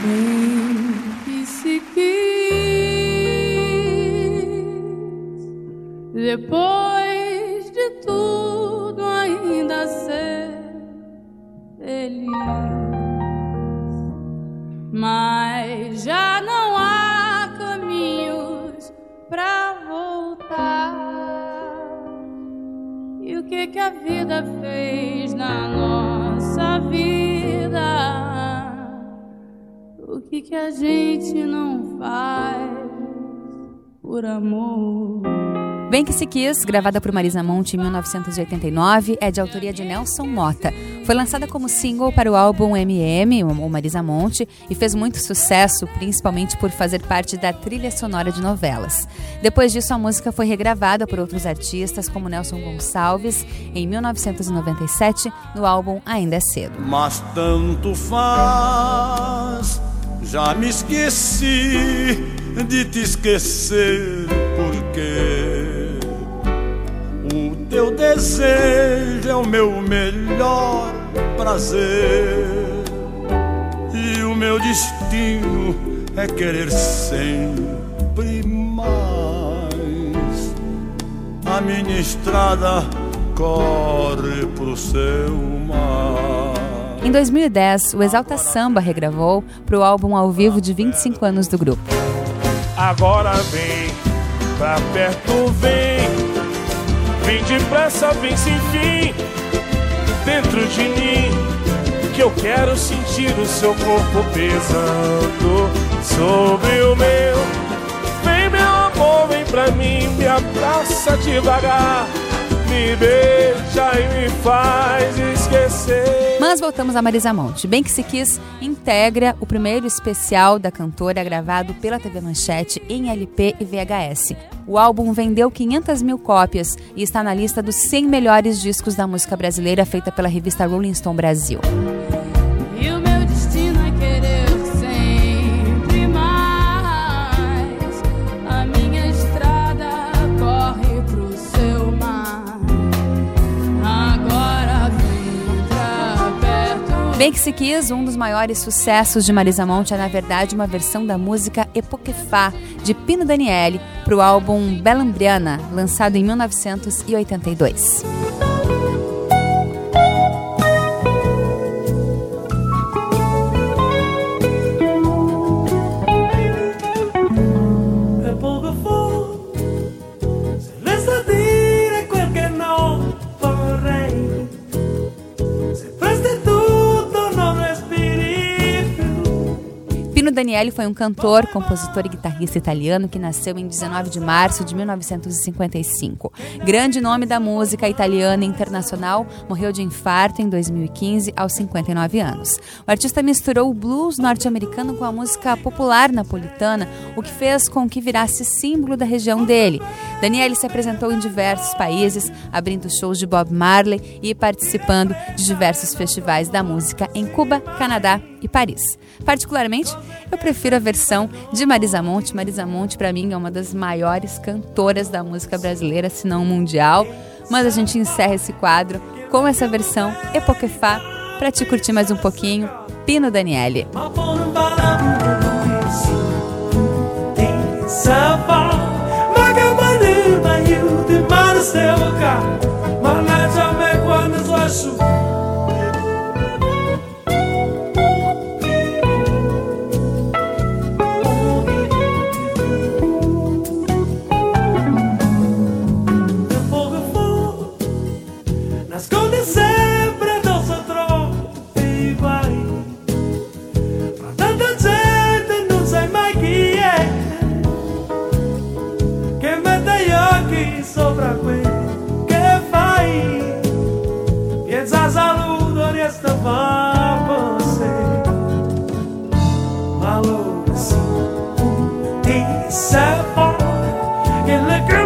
Bem que se quis depois de tudo ainda ser feliz, mas já não há caminhos pra voltar. E o que que a vida fez na nossa que que a gente não faz por amor? Bem que se quis, gravada por Marisa Monte em 1989, é de autoria de Nelson Mota. Foi lançada como single para o álbum MM, o Marisa Monte, e fez muito sucesso, principalmente por fazer parte da trilha sonora de novelas. Depois disso, a música foi regravada por outros artistas, como Nelson Gonçalves, em 1997, no álbum Ainda é Cedo. Mas tanto faz, já me esqueci de te esquecer, porque o teu desejo é o meu melhor prazer. E o meu destino é querer sempre mais. A minha estrada corre pro seu mar. Em 2010, o Exalta Samba regravou para o álbum ao vivo de 25 anos do grupo. Agora vem, pra perto vem, vem depressa, vem sem fim, dentro de mim, que eu quero sentir o seu corpo pesando sobre o meu. Vem meu amor, vem pra mim, me abraça devagar, me beija e me faz esquecer. Mas voltamos a Marisa Monte. Bem que se quis, integra o primeiro especial da cantora gravado pela TV Manchete em LP e VHS. O álbum vendeu 500 mil cópias e está na lista dos 100 melhores discos da música brasileira feita pela revista Rolling Stone Brasil. Que se quis, um dos maiores sucessos de Marisa Monte é na verdade uma versão da música Epoquefá de Pino Daniele para o álbum Belambriana, lançado em 1982. Pino Daniele foi um cantor, compositor e guitarrista italiano que nasceu em 19 de março de 1955. Grande nome da música italiana internacional, morreu de infarto em 2015 aos 59 anos. O artista misturou o blues norte-americano com a música popular napolitana, o que fez com que virasse símbolo da região dele. Daniele se apresentou em diversos países, abrindo shows de Bob Marley e participando de diversos festivais da música em Cuba, Canadá e Paris. Particularmente, eu prefiro a versão de Marisa Monte. Marisa Monte, para mim, é uma das maiores cantoras da música brasileira, se não mundial. Mas a gente encerra esse quadro com essa versão Epoquefá para te curtir mais um pouquinho. Pino Daniele. sapphire in the